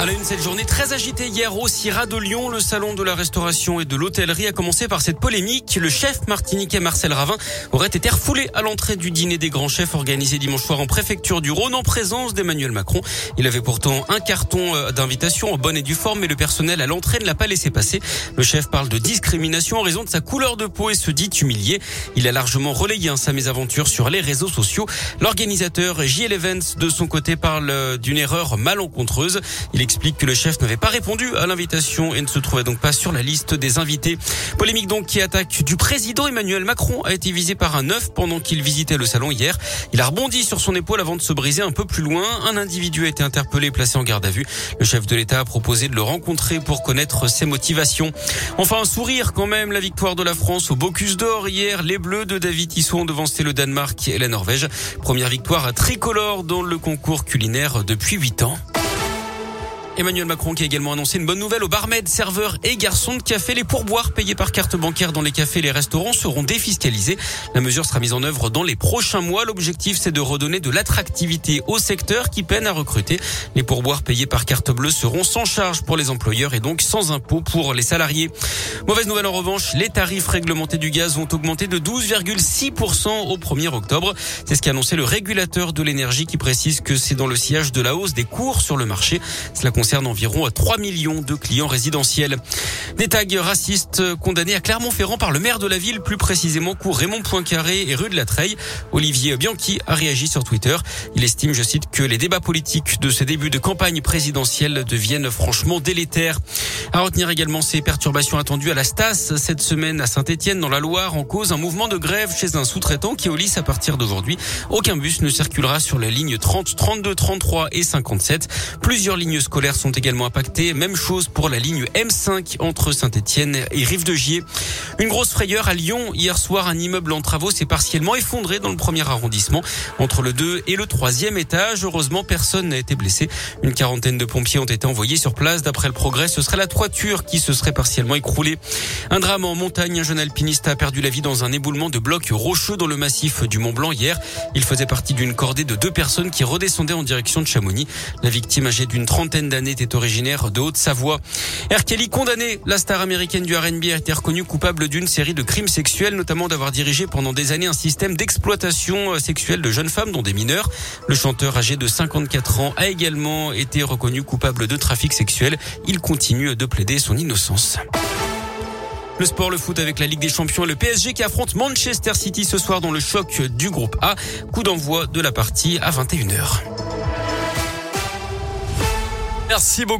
À une, cette journée très agitée hier au Syrah de Lyon, le salon de la restauration et de l'hôtellerie a commencé par cette polémique. Le chef martiniquais Marcel Ravin aurait été refoulé à l'entrée du dîner des grands chefs organisé dimanche soir en préfecture du Rhône en présence d'Emmanuel Macron. Il avait pourtant un carton euh, d'invitation en bonne et due forme, mais le personnel à l'entrée ne l'a pas laissé passer. Le chef parle de discrimination en raison de sa couleur de peau et se dit humilié. Il a largement relayé hein, sa mésaventure sur les réseaux sociaux. L'organisateur JL Events de son côté parle euh, d'une erreur malencontreuse. Il explique que le chef n'avait pas répondu à l'invitation et ne se trouvait donc pas sur la liste des invités. Polémique donc qui attaque du président Emmanuel Macron a été visé par un œuf pendant qu'il visitait le salon hier. Il a rebondi sur son épaule avant de se briser un peu plus loin. Un individu a été interpellé et placé en garde à vue. Le chef de l'État a proposé de le rencontrer pour connaître ses motivations. Enfin, un sourire quand même. La victoire de la France au Bocuse d'Or hier. Les Bleus de David Tissot ont devancé le Danemark et la Norvège. Première victoire à tricolore dans le concours culinaire depuis huit ans. Emmanuel Macron qui a également annoncé une bonne nouvelle aux barmaids, serveurs et garçons de café. Les pourboires payés par carte bancaire dans les cafés et les restaurants seront défiscalisés. La mesure sera mise en œuvre dans les prochains mois. L'objectif, c'est de redonner de l'attractivité au secteur qui peine à recruter. Les pourboires payés par carte bleue seront sans charge pour les employeurs et donc sans impôt pour les salariés. Mauvaise nouvelle en revanche, les tarifs réglementés du gaz vont augmenter de 12,6% au 1er octobre. C'est ce qu'a annoncé le régulateur de l'énergie qui précise que c'est dans le sillage de la hausse des cours sur le marché. Environ 3 millions de clients résidentiels. Des tags racistes condamnés à Clermont-Ferrand par le maire de la ville, plus précisément cours Raymond Poincaré et rue de la Treille. Olivier Bianchi a réagi sur Twitter. Il estime, je cite, que les débats politiques de ce début de campagne présidentielle deviennent franchement délétères. À retenir également ces perturbations attendues à la Stas cette semaine à Saint-Etienne dans la Loire en cause un mouvement de grève chez un sous-traitant qui est au lycée à partir d'aujourd'hui. Aucun bus ne circulera sur la ligne 30, 32, 33 et 57. Plusieurs lignes scolaires sont également impactés. Même chose pour la ligne M5 entre Saint-Etienne et Rive-de-Gier. Une grosse frayeur à Lyon. Hier soir, un immeuble en travaux s'est partiellement effondré dans le premier arrondissement entre le 2 et le 3e étage. Heureusement, personne n'a été blessé. Une quarantaine de pompiers ont été envoyés sur place. D'après le progrès, ce serait la toiture qui se serait partiellement écroulée. Un drame en montagne. Un jeune alpiniste a perdu la vie dans un éboulement de blocs rocheux dans le massif du Mont Blanc hier. Il faisait partie d'une cordée de deux personnes qui redescendaient en direction de Chamonix. La victime âgée d'une trentaine d'années était originaire de Haute-Savoie. R. Kelly condamné, la star américaine du R&B a été reconnue coupable d'une série de crimes sexuels, notamment d'avoir dirigé pendant des années un système d'exploitation euh, sexuelle de jeunes femmes, dont des mineurs. Le chanteur âgé de 54 ans a également été reconnu coupable de trafic sexuel. Il continue de plaider son innocence. Le sport, le foot avec la Ligue des Champions et le PSG qui affronte Manchester City ce soir dans le choc du groupe A. Coup d'envoi de la partie à 21h. Merci beaucoup.